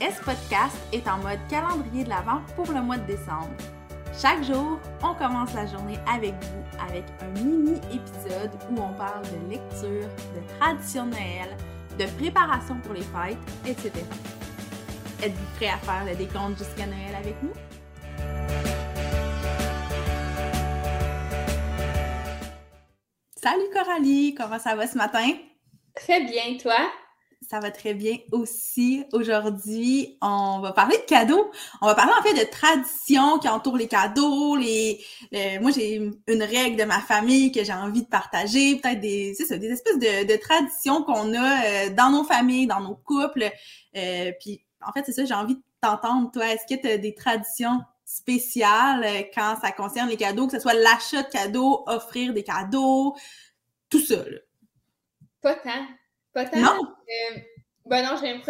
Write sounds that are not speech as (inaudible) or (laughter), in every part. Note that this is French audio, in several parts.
S-Podcast est en mode calendrier de l'Avent pour le mois de décembre. Chaque jour, on commence la journée avec vous avec un mini-épisode où on parle de lecture, de tradition de Noël, de préparation pour les fêtes, etc. Êtes-vous prêt à faire le décompte jusqu'à Noël avec nous? Salut Coralie, comment ça va ce matin? Très bien, toi? Ça va très bien aussi. Aujourd'hui, on va parler de cadeaux. On va parler en fait de traditions qui entourent les cadeaux. Les, moi, j'ai une règle de ma famille que j'ai envie de partager. Peut-être des, ça, des espèces de, traditions qu'on a euh, dans nos familles, dans nos couples. Euh, puis, en fait, c'est ça, j'ai envie de t'entendre. Toi, est-ce que tu as des traditions spéciales euh, quand ça concerne les cadeaux, que ce soit l'achat de cadeaux, offrir des cadeaux, tout ça? Là? Pas tant. Pas tant. Non? Euh, ben non, j'ai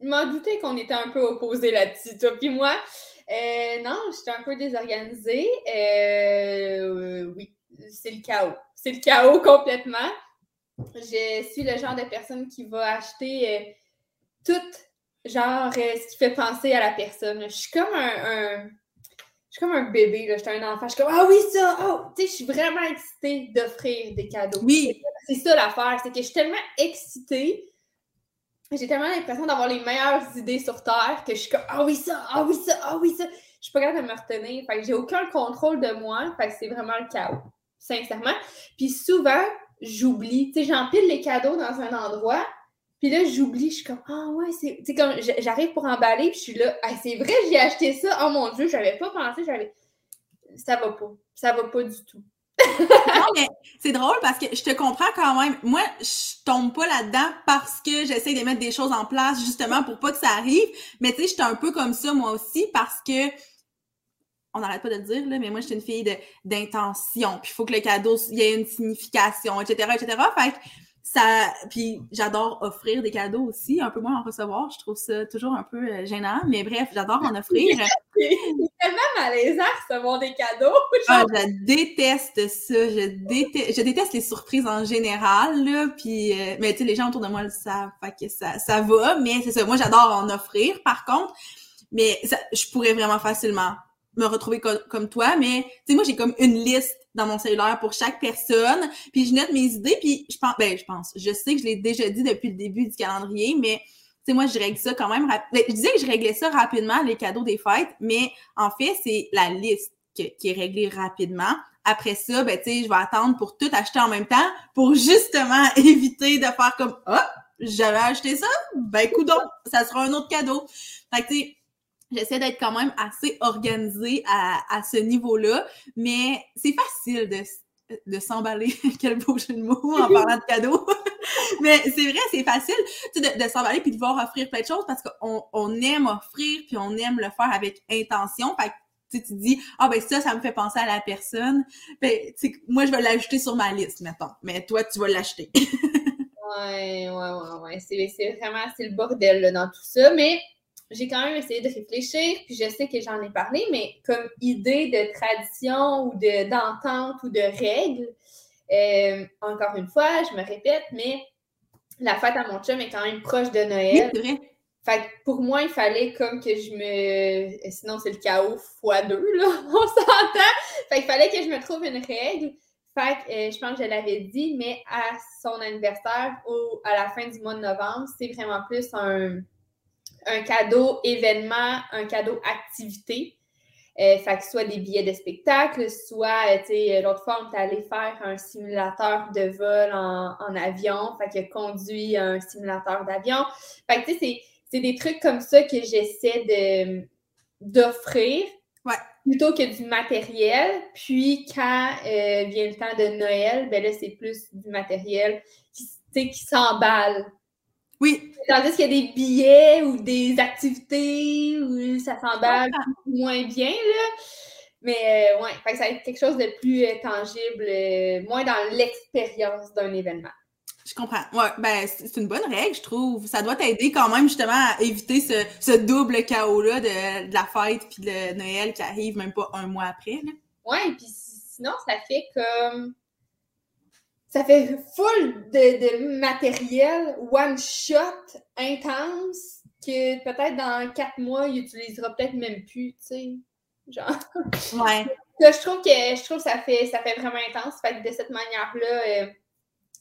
je m'en doutais qu'on était un peu opposés là-dessus, toi puis moi. Euh, non, j'étais un peu désorganisée. Euh, oui, c'est le chaos. C'est le chaos complètement. Je suis le genre de personne qui va acheter tout genre ce qui fait penser à la personne. Je suis comme un, je suis comme un bébé, là. J'étais un enfant. Je suis comme, ah oui, ça! Oh! Tu sais, je suis vraiment excitée d'offrir des cadeaux. Oui. C'est ça l'affaire. C'est que je suis tellement excitée. J'ai tellement l'impression d'avoir les meilleures idées sur Terre que je suis comme, ah oui, ça! Ah oui, ça! Ah oui, ça! Je suis pas capable de me retenir. Fait que j'ai aucun contrôle de moi. Fait que c'est vraiment le chaos. Sincèrement. Puis souvent, j'oublie. Tu sais, j'empile les cadeaux dans un endroit. Puis là, j'oublie, je suis comme, ah ouais, c'est. Tu sais, comme, j'arrive pour emballer, puis je suis là, ah, c'est vrai, j'ai acheté ça. Oh mon Dieu, j'avais pas pensé, j'avais. Ça va pas. Ça va pas du tout. Non, mais c'est drôle parce que je te comprends quand même. Moi, je tombe pas là-dedans parce que j'essaie de mettre des choses en place justement pour pas que ça arrive. Mais tu sais, j'étais un peu comme ça moi aussi parce que on n'arrête pas de le dire, là, mais moi, je suis une fille d'intention. Puis il faut que le cadeau, il y ait une signification, etc., etc. Fait que ça puis j'adore offrir des cadeaux aussi un peu moins en recevoir. Je trouve ça toujours un peu euh, gênant mais bref j'adore en offrir. (laughs) C'est tellement malaisant recevoir des cadeaux. (laughs) Ah, je déteste ça. Je déteste je déteste les surprises en général là puis euh, mais tu sais les gens autour de moi le savent fait que ça ça va mais c'est ça. Moi j'adore en offrir par contre mais je pourrais vraiment facilement me retrouver comme toi mais tu sais moi j'ai comme une liste dans mon cellulaire pour chaque personne, puis je note mes idées, puis je pense, ben je pense, je sais que je l'ai déjà dit depuis le début du calendrier, mais tu sais, moi, je règle ça quand même. Ben, je disais que je réglais ça rapidement, les cadeaux des fêtes, mais en fait, c'est la liste qui est réglée rapidement. Après ça, ben, tu sais, je vais attendre pour tout acheter en même temps pour justement (laughs) éviter de faire comme, oh, j'avais acheté ça, ben, coudon, ça sera un autre cadeau. Fait que, tu sais, J'essaie d'être quand même assez organisée à, à ce niveau-là, mais c'est facile de, de s'emballer, (laughs) quel beau jeu de mots en parlant de cadeaux. (laughs) mais c'est vrai, c'est facile tu sais, de, s'emballer puis de voir offrir plein de choses parce qu'on on aime offrir puis on aime le faire avec intention. Fait que tu, tu dis ah ben ça ça me fait penser à la personne ben moi je vais l'ajouter sur ma liste mettons. Mais toi tu vas l'acheter. (laughs) Ouais ouais ouais ouais. C'est vraiment c'est le bordel là, dans tout ça. Mais j'ai quand même essayé de réfléchir, puis je sais que j'en ai parlé, mais comme idée de tradition ou de, d'entente ou de règle, euh, encore une fois, je me répète, mais la fête à mon chum est quand même proche de Noël. Oui, fait que pour moi, il fallait comme que je me. Sinon, c'est le chaos fois deux, là, (laughs) on s'entend. Fait qu'il fallait que je me trouve une règle. Fait que euh, je pense que je l'avais dit, mais à son anniversaire ou à la fin du mois de novembre, c'est vraiment plus un un cadeau événement, un cadeau activité. Euh, fait que soit des billets de spectacle, soit, euh, tu sais, l'autre fois, on est allé faire un simulateur de vol en, avion, fait que conduit un simulateur d'avion. Fait que, tu sais, c'est des trucs comme ça que j'essaie d'offrir. Plutôt que du matériel. Puis, quand euh, vient le temps de Noël, ben là, c'est plus du matériel qui, qui s'emballe oui. Tandis qu'il y a des billets ou des activités où ça s'emballe moins bien, là. Mais euh, ouais, ça va être quelque chose de plus euh, tangible, euh, moins dans l'expérience d'un événement. Je comprends. Ouais, ben c'est une bonne règle, je trouve. Ça doit t'aider quand même justement à éviter ce, double chaos-là de, la fête puis de Noël qui arrive même pas un mois après. Là. Ouais, puis sinon, ça fait comme ça fait full de, matériel, one shot, intense. que peut-être dans quatre mois, il utilisera peut-être même plus, tu sais. Genre. Ouais. (laughs) je trouve que je trouve ça fait ça fait vraiment intense. Fait que de cette manière-là, euh,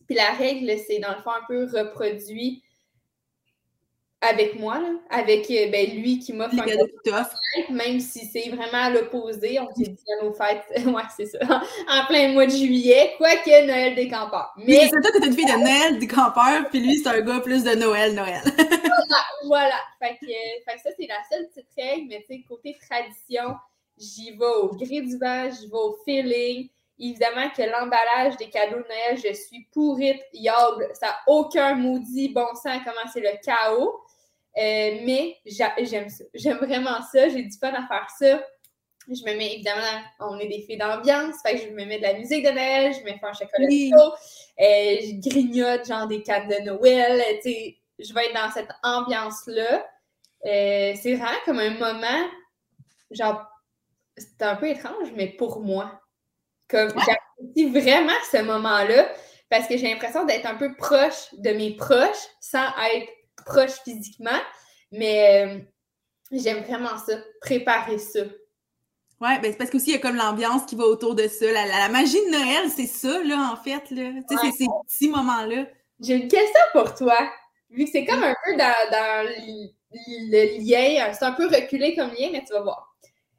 puis la règle, c'est dans le fond un peu reproduit avec moi, là, avec euh, ben, lui qui m'offre un cadeau même si c'est vraiment à l'opposé. On s'est dit à nos fêtes, (laughs) ouais, c'est ça, en plein mois de juillet, quoique Noël des campeurs. Mais c'est ça que t'es une fille de Noël des campeurs, puis lui, c'est un gars plus de Noël, Noël. (laughs) voilà, voilà. Fait que, fait que ça, c'est la seule petite règle, mais tu sais, côté tradition, j'y vais au gré du vent, j'y vais au feeling. Évidemment que l'emballage des cadeaux de Noël, je suis pourrite, yable. Ça n'a aucun maudit bon sens comment c'est le chaos. Euh, mais j'aime ça. J'aime vraiment ça. J'ai du fun à faire ça. Je me mets, évidemment, on est des filles d'ambiance, fait que je me mets de la musique de Noël, je me fais un chocolat chaud, euh, je grignote genre des cannes de Noël, tu sais, je vais être dans cette ambiance-là. Euh, c'est vraiment comme un moment, genre, c'est un peu étrange, mais pour moi. Comme, j'apprécie vraiment ce moment-là parce que j'ai l'impression d'être un peu proche de mes proches sans être proche physiquement. Mais euh, j'aime vraiment ça, préparer ça. Ouais, ben c'est parce qu'aussi, il y a comme l'ambiance qui va autour de ça. La, magie de Noël, c'est ça, là, en fait. Là. Tu sais, c'est ces petits moments-là. J'ai une question pour toi. Vu que c'est comme un peu dans, dans le lien, c'est un peu reculé comme lien, mais tu vas voir.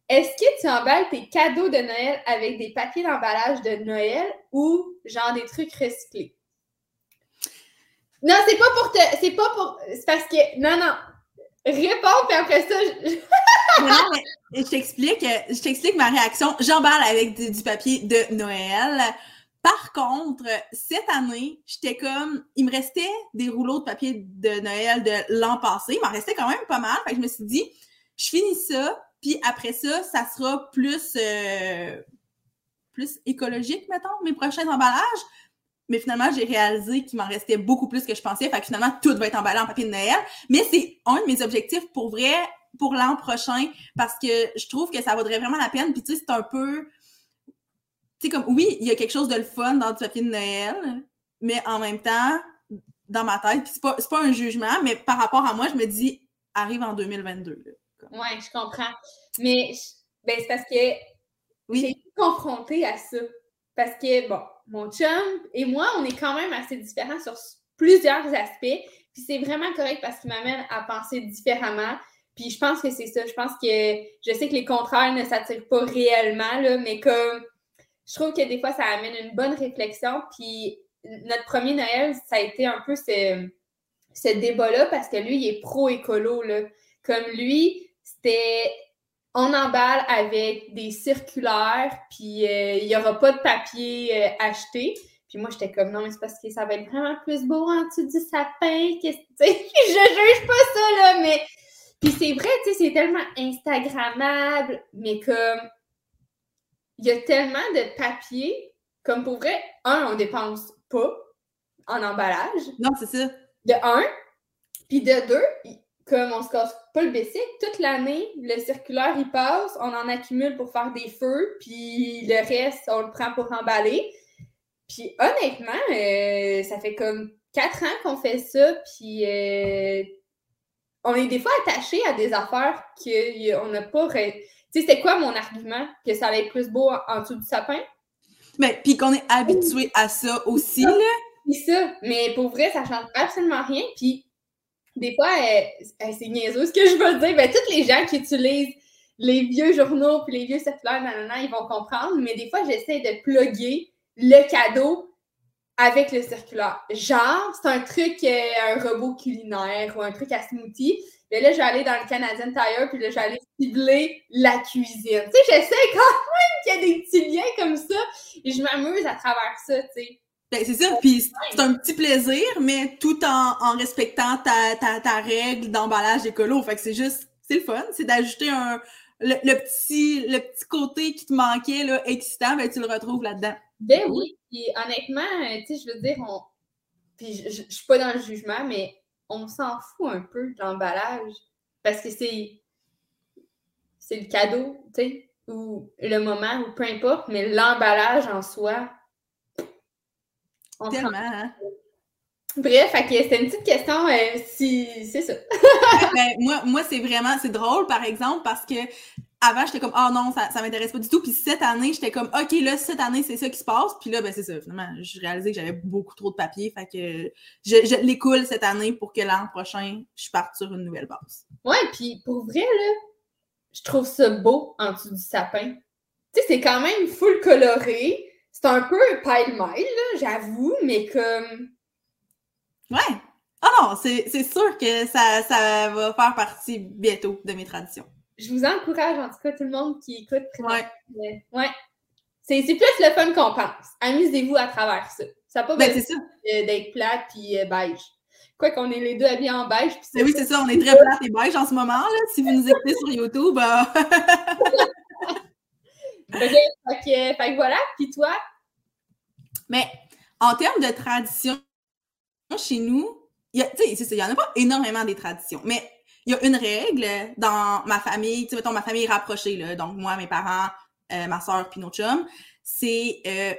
Est-ce que tu emballes tes cadeaux de Noël avec des papiers d'emballage de Noël ou genre des trucs recyclés? Non, c'est pas pour te. C'est pas pour. C'est parce que. Non, non. Réponds, puis après ça. Je... (laughs) non, mais je t'explique, je t'explique ma réaction. J'emballe avec du, papier de Noël. Par contre, cette année, j'étais comme, il me restait des rouleaux de papier de Noël de l'an passé. Il m'en restait quand même pas mal. Fait que je me suis dit, je finis ça, puis après ça, ça sera plus, euh, plus écologique, mettons, mes prochains emballages. Mais finalement, j'ai réalisé qu'il m'en restait beaucoup plus que je pensais. Fait que finalement, tout va être emballé en papier de Noël. Mais c'est un de mes objectifs pour vrai pour l'an prochain parce que je trouve que ça vaudrait vraiment la peine. Puis tu sais, c'est un peu. Tu sais, comme oui, il y a quelque chose de le fun dans du papier de Noël, mais en même temps, dans ma tête, puis c'est pas, pas un jugement, mais par rapport à moi, je me dis, arrive en 2022. Oui, je comprends. Mais ben, c'est parce que oui. j'ai été confrontée à ça. Parce que, bon, mon chum et moi, on est quand même assez différents sur plusieurs aspects. Puis c'est vraiment correct parce qu'il m'amène à penser différemment. Puis je pense que c'est ça. Je pense que je sais que les contraires ne s'attirent pas réellement, là, mais comme je trouve que des fois, ça amène une bonne réflexion. Puis notre premier Noël, ça a été un peu ce, ce débat-là parce que lui, il est pro-écolo. Comme lui, c'était on emballe avec des circulaires, puis euh, il n'y aura pas de papier euh, acheté. Puis moi, j'étais comme, non, mais c'est parce que ça va être vraiment plus beau en dessous du sapin. Que, (laughs) je juge pas ça, là, mais... Puis c'est vrai, tu sais, c'est tellement Instagrammable, mais comme... Il y a tellement de papier, comme pour vrai, un, on dépense pas en emballage. Non, c'est ça. De un. Puis de deux, comme on se casse pas le basic, toute l'année, le circulaire, il passe, on en accumule pour faire des feux, puis le reste, on le prend pour emballer. Puis honnêtement, euh, ça fait comme quatre ans qu'on fait ça, puis euh, on est des fois attaché à des affaires qu'on n'a pas... Tu sais, c'était quoi mon argument? Que ça allait être plus beau en, dessous du sapin? Mais puis qu'on est habitué à ça aussi, là. C'est ça. Mais pour vrai, ça change absolument rien. Puis des fois, c'est niaiseux ce que je veux dire. Ben, tous les gens qui utilisent les vieux journaux puis les vieux circulaires, ils vont comprendre. Mais des fois, j'essaie de plugger le cadeau avec le circulaire. Genre, c'est un truc, euh, un robot culinaire ou un truc à smoothie. Mais là, je vais aller dans le Canadian Tire, puis là, je vais aller cibler la cuisine. Tu sais, j'essaie quand même qu'il y a des petits liens comme ça, et je m'amuse à travers ça, tu sais. Ben, c'est ça, puis c'est un petit plaisir, mais tout en, respectant ta, ta, ta règle d'emballage écolo. Fait que c'est juste, c'est le fun, c'est d'ajouter un le, petit le petit côté qui te manquait, là, excitant, ben tu le retrouves là-dedans. Ben oui, puis honnêtement, euh, tu sais, je veux dire, on... puis je, je, suis pas dans le jugement, mais on s'en fout un peu de l'emballage, parce que c'est c'est le cadeau, tu sais, ou le moment, ou peu importe, mais l'emballage en soi, Tellement, hein? Bref, c'était une petite question, euh, si c'est ça. (laughs) (laughs) ben, moi, moi c'est vraiment, c'est drôle, par exemple, parce que avant, j'étais comme, oh non, ça, ça m'intéresse pas du tout. Puis cette année, j'étais comme, OK, là, cette année, c'est ça qui se passe. Puis là, ben, c'est ça. Finalement, je réalisais que j'avais beaucoup trop de papier. Fait que je, je l'écoule cette année pour que l'an prochain, je parte sur une nouvelle base. Ouais, puis pour vrai, là, je trouve ça beau en dessous du sapin. Tu sais, c'est quand même full coloré. C'est un peu pile-mile, j'avoue, mais comme Ouais. Ah non, c'est sûr que ça, ça va faire partie bientôt de mes traditions. Je vous encourage, en tout cas, tout le monde qui écoute. Ouais. ouais. C'est plus le fun qu'on pense. Amusez-vous à travers ça. Ça n'a pas ben, besoin d'être plate puis euh, beige. Quoi qu'on est les deux habillés en beige. Ben oui, c'est ça, on est très (laughs) plate et beige en ce moment. Là. Si vous nous écoutez sur YouTube. Euh... (laughs) fait, que, voilà. Puis toi? Mais en termes de tradition, chez nous, il y, en a pas énormément des traditions, mais il y a une règle dans ma famille, tu sais, mettons, ma famille rapprochée, là, donc moi, mes parents, euh, ma soeur, puis notre chum, c'est euh,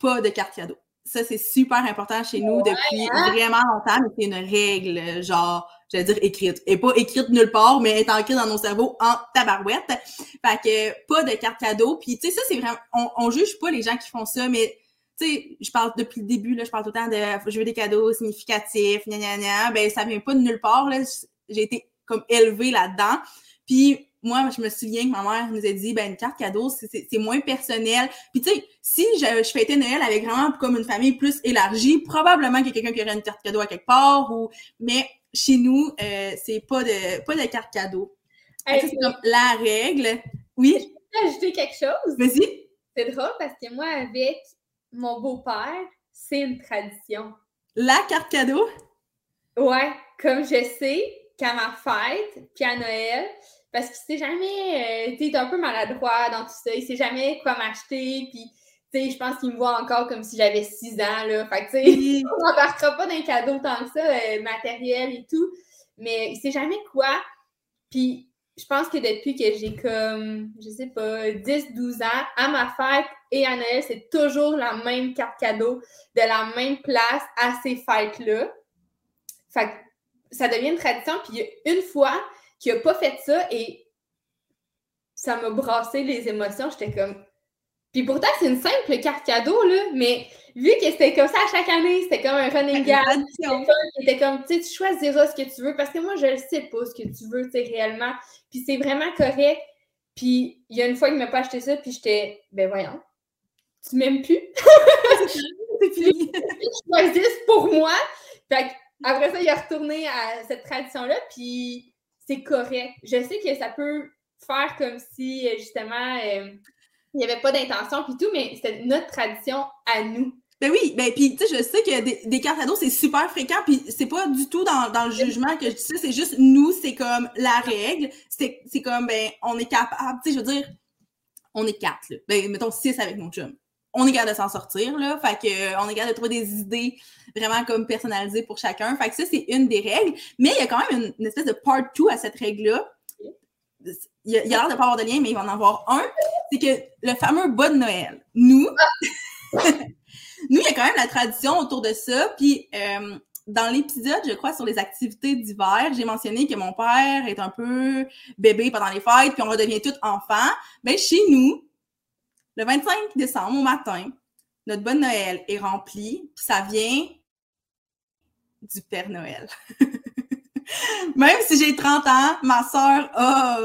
pas de carte cadeau. Ça, c'est super important chez nous depuis hein? vraiment longtemps, mais c'est une règle, genre, j'allais dire écrite. Et pas écrite nulle part, mais est ancrée dans nos cerveaux en tabarouette. Fait que pas de carte cadeau. Puis, tu sais, ça, c'est vraiment... On, on juge pas les gens qui font ça, mais tu sais, je parle depuis le début, là, je parle tout le temps de je veux des cadeaux significatifs, gna gna gna. Ben, ça vient pas de nulle part, là. J'ai été comme élevée là-dedans. Puis, moi, je me souviens que ma mère nous a dit, ben, une carte cadeau, c'est moins personnel. Puis, tu sais, si je, je fêtais Noël avec vraiment comme une famille plus élargie, probablement qu'il y a quelqu'un qui aurait une carte cadeau à quelque part ou, mais chez nous, euh, c'est pas de, pas de carte cadeau. c'est comme la règle. Oui? Je peux ajouter quelque chose? Vas-y. C'est drôle parce que moi, avec mon beau-père, c'est une tradition. La carte cadeau? Ouais, comme je sais qu'à ma fête, puis à Noël, parce qu'il sait jamais, euh, tu sais, un peu maladroit dans tout ça, il sait jamais quoi m'acheter, puis tu sais, je pense qu'il me voit encore comme si j'avais 6 ans, là. Fait que, tu sais, (laughs) on n'embarquera pas d'un cadeau tant que ça, euh, matériel et tout. Mais il sait jamais quoi. Puis, je pense que depuis que j'ai comme, je sais pas, 10, 12 ans, à ma fête, et à Noël, c'est toujours la même carte cadeau de la même place à ces fêtes-là. Fait que ça devient une tradition. Puis une fois qu'il n'a pas fait ça et ça m'a brassé les émotions, j'étais comme. Puis pourtant, c'est une simple carte cadeau, là, mais vu que c'était comme ça à chaque année, c'était comme un running gag. C'était comme, tu sais, tu choisiras ce que tu veux parce que moi, je ne sais pas ce que tu veux, tu sais, réellement. Puis c'est vraiment correct. Puis il y a une fois qu'il ne m'a pas acheté ça, puis j'étais, ben voyons, tu m'aimes plus? (laughs) c'est fini. choisissent pour moi? Fait après ça, il a retourné à cette tradition-là, puis c'est correct. Je sais que ça peut faire comme si, justement, euh, il n'y avait pas d'intention, puis tout, mais c'était notre tradition à nous. Ben oui, ben puis tu sais, je sais que des, des cartes c'est super fréquent, puis c'est pas du tout dans, dans le jugement que je dis ça, c'est juste nous, c'est comme la règle, c'est comme, ben, on est capable, tu sais, je veux dire, on est quatre, là. Ben, mettons six avec mon chum on est capable de s'en sortir, là. Fait que, euh, on est capable de trouver des idées vraiment comme personnalisées pour chacun. Fait que ça, c'est une des règles. Mais il y a quand même une, espèce de part 2 à cette règle-là. Il y a, l'air de pas avoir de lien, mais il va en avoir un. C'est que le fameux bas de Noël. Nous, (laughs) nous, il y a quand même la tradition autour de ça. Puis, euh, dans l'épisode, je crois, sur les activités d'hiver, j'ai mentionné que mon père est un peu bébé pendant les fêtes, puis on redevient tout enfant. Ben, chez nous, le 25 décembre, au matin, notre bonne Noël est remplie, puis ça vient du Père Noël. (laughs) Même si j'ai 30 ans, ma soeur a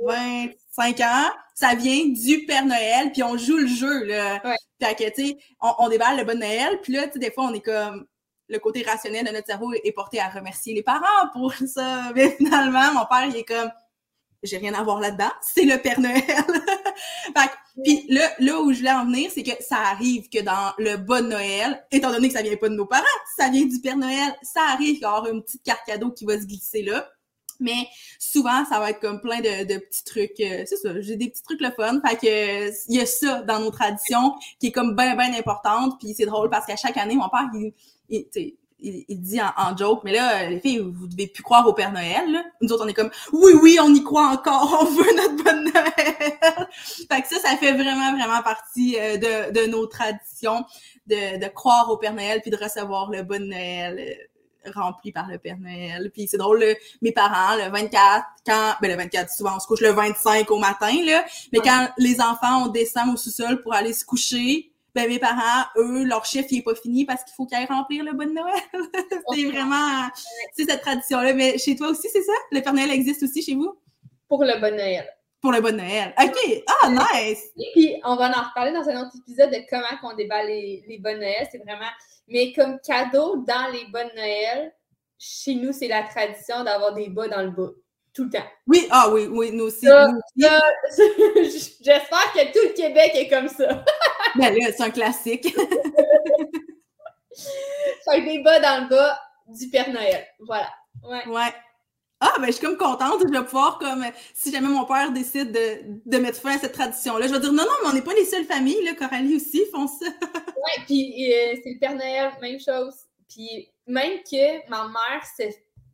25 ans, ça vient du Père Noël, puis on joue le jeu, là. Fait que, tu sais, on, on, déballe le bon Noël, puis là, tu sais, des fois, on est comme... Le côté rationnel de notre cerveau est porté à remercier les parents pour (laughs) ça. Mais finalement, mon père, il est comme j'ai rien à voir là-dedans, (laughs) c'est le Père Noël. (laughs) fait puis là, là où je voulais en venir, c'est que ça arrive que dans le bon Noël, étant donné que ça vient pas de nos parents, ça vient du Père Noël, ça arrive qu'il y aura une petite carte cadeau qui va se glisser là. Mais souvent, ça va être comme plein de, de petits trucs. Euh, c'est ça, j'ai des petits trucs le fun. Fait que il y a ça dans nos traditions qui est comme bien, bien importante. Puis c'est drôle parce qu'à chaque année, mon père, il, il il, dit en, joke, mais là, les filles, vous devez plus croire au Père Noël. Là. Nous autres, on est comme, oui, oui, on y croit encore, (laughs) on veut notre bonne Noël. (laughs) fait que ça, ça fait vraiment, vraiment partie euh, de, de nos traditions, de, de croire au Père Noël puis de recevoir le bon Noël euh, rempli par le Père Noël. Puis c'est drôle, mes parents, le 24, quand, ben le 24, souvent on se couche le 25 au matin, là, mais quand les enfants, on descend au sous-sol pour aller se coucher, ben mes parents, eux, leur chiffre, il est pas fini parce qu'il faut qu'ils aillent remplir le bon Noël. (laughs) c'est vraiment, c'est cette tradition-là. Mais chez toi aussi, c'est ça? Le Père Noël existe aussi chez vous? Pour le bon Noël. Pour le bon Noël. OK. Ah, nice! Puis, on va en reparler dans un autre épisode de comment on débat les, les bonnes Noël. C'est vraiment... Mais comme cadeau dans les bonnes Noël, chez nous, c'est la tradition d'avoir des bas dans le bas. Tout le temps. Oui, ah oui, oui, nous aussi. (laughs) J'espère que tout le Québec est comme ça. (laughs) ben là, c'est un classique. (laughs) fait des bas dans le bas du Père Noël. Voilà. Ouais. ouais. Ah, ben, je suis comme contente. Je vais pouvoir, comme, si jamais mon père décide de, de mettre fin à cette tradition-là, je vais dire non, non, mais on n'est pas les seules familles, là. Coralie aussi font ça. (laughs) ouais, puis euh, c'est le Père Noël, même chose. Puis même que ma mère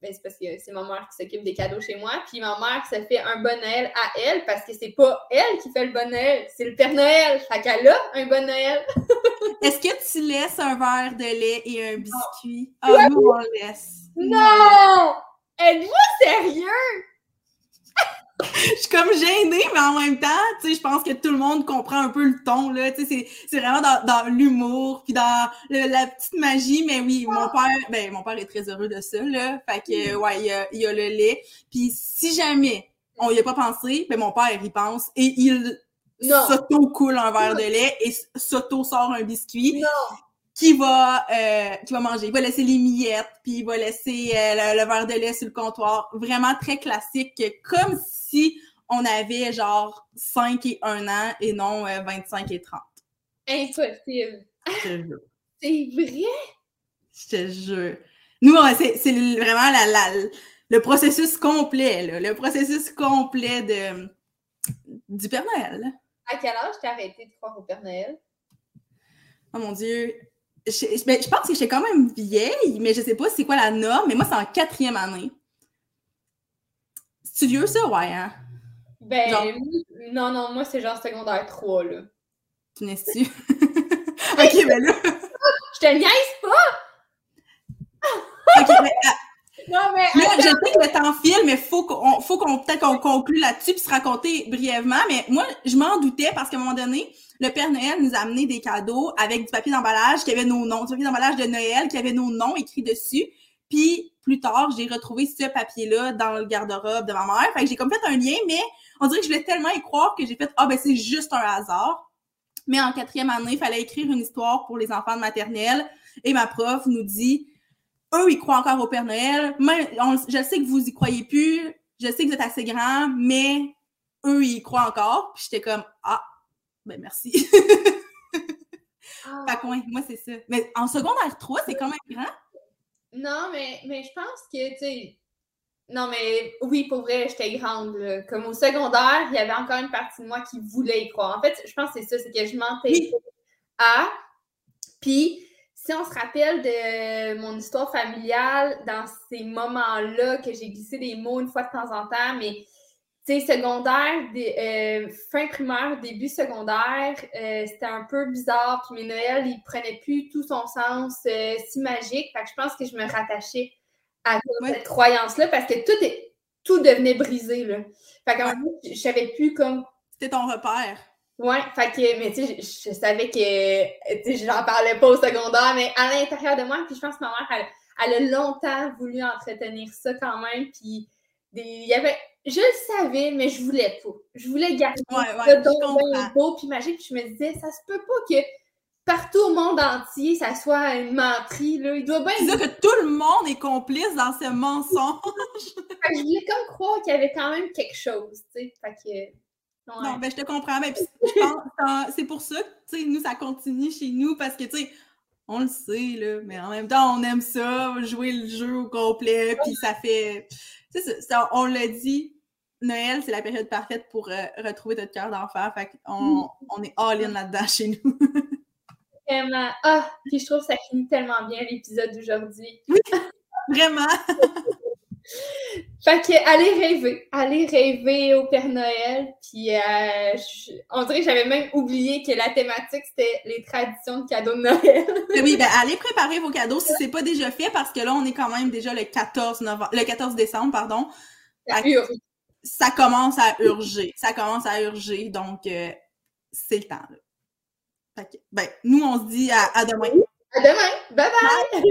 ben, c'est parce que c'est ma mère qui s'occupe des cadeaux chez moi. Puis ma mère se fait un bon Noël à elle parce que c'est pas elle qui fait le bon Noël, c'est le Père Noël. Fait qu'elle a un bon Noël. (laughs) Est-ce que tu laisses un verre de lait et un biscuit? Ah, nous, on laisse. Non! Êtes-vous sérieux? je suis comme gênée, mais en même temps, tu sais, je pense que tout le monde comprend un peu le ton, là. Tu sais, c'est vraiment dans, dans l'humour, puis dans la petite magie. Mais oui, mon père, ben, mon père est très heureux de ça, là. Fait que, mm. ouais, il y a, il y a le lait. Puis si jamais on y a pas pensé, ben, mon père, il pense et il s'auto-coule un verre de lait et s'auto-sort un biscuit. Non qui va euh, qui va manger. Il va laisser les miettes, puis il va laisser euh, le, verre de lait sur le comptoir. Vraiment très classique, comme si on avait genre 5 et 1 an et non 25 euh, et 30. Impossible. c'est vrai? Je te jure. Nous, c'est vraiment la, la, le processus complet, là, le processus complet de, du Père Noël. À quel âge t'as arrêté de croire au Père Noël? Oh mon Dieu, je, ben, je pense que j'étais quand même vieille, mais je sais pas c'est quoi la norme, mais moi, c'est en quatrième année. C'est vieux, ça, ouais, hein? Ben, non, non, moi, c'est genre secondaire 3, là. Tu n'es tu (laughs) ok, ben là. je te niaise pas! ok, mais. Non, mais. Là, je sais que le temps file, mais faut qu'on, faut qu'on, peut-être qu'on conclue là-dessus puis se raconter brièvement. Mais moi, je m'en doutais parce qu'à un moment donné, le Père Noël nous a amené des cadeaux avec du papier d'emballage qui avait nos noms, du papier d'emballage de Noël qui avait nos noms écrits dessus. Puis plus tard, j'ai retrouvé ce papier-là dans le garde-robe de ma mère. Fait que j'ai comme fait un lien, mais on dirait que je voulais tellement y croire que j'ai fait ah ben c'est juste un hasard. Mais en quatrième année, il fallait écrire une histoire pour les enfants de maternelle et ma prof nous dit eux ils croient encore au Père Noël. je sais que vous y croyez plus, je sais que vous êtes assez grand, mais eux ils y croient encore. Puis j'étais comme ah ben merci. ah. (laughs) Fait que, moi, c'est ça. Mais en secondaire 3, c'est quand même grand. Non, mais, mais je pense que, tu sais, non, mais oui, pour vrai, j'étais grande. Comme au secondaire, il y avait encore une partie de moi qui voulait y croire. En fait, je pense que c'est ça, c'est que je mentais à. Puis, si on se rappelle de mon histoire familiale, dans ces moments-là, que j'ai glissé des mots une fois de temps en temps, mais sais, secondaire, euh, fin primaire, début secondaire, euh, c'était un peu bizarre. Puis mes Noëls, ils prenaient plus tout son sens euh, si magique. Fait que je pense que je me rattachais à cette croyance-là parce que tout, est, tout devenait brisé. Là. Fait que ouais. je savais plus comme. C'était ton repère. Ouais, fait que, mais tu sais, je, savais que, tu sais, j'en parlais pas au secondaire, mais à l'intérieur de moi, puis je pense que ma mère, elle, elle a longtemps voulu entretenir ça quand même, puis il y avait je le savais, mais je voulais pas. Je voulais garder ouais, ouais, ça beau puis magique. Puis je me disais, ça se peut pas que partout au monde entier, ça soit une menterie. Là. Il doit bien. C'est que tout le monde est complice dans ce mensonge. (laughs) je voulais comme croire qu'il y avait quand même quelque chose, tu sais. Fait que. Non, ben je te comprends. Mais c'est pour ça que, nous, ça continue chez nous parce que, tu sais, on le sait, là, mais en même temps, on aime ça, jouer le jeu au complet, puis ça fait... Tu sais, on l'a dit, Noël, c'est la période parfaite pour euh, retrouver notre cœur d'enfant. Fait qu'on mm. on est all-in là-dedans chez nous. (laughs) Vraiment. Ah, puis je trouve que ça finit tellement bien l'épisode d'aujourd'hui. Oui, vraiment. (laughs) Fait que allez rêver, allez rêver au Père Noël. Puis euh, je- on dirait que j'avais même oublié que la thématique c'était les traditions de cadeaux de Noël. (laughs) oui, ben allez préparer vos cadeaux si c'est pas déjà fait parce que là, on est quand même déjà le 14 novembre, le 14 décembre, pardon. Ça commence à urger. Ça commence à urger, donc euh, c'est le temps. Là. Fait que, ben, nous, on se dit à, à demain. À demain. Bye bye.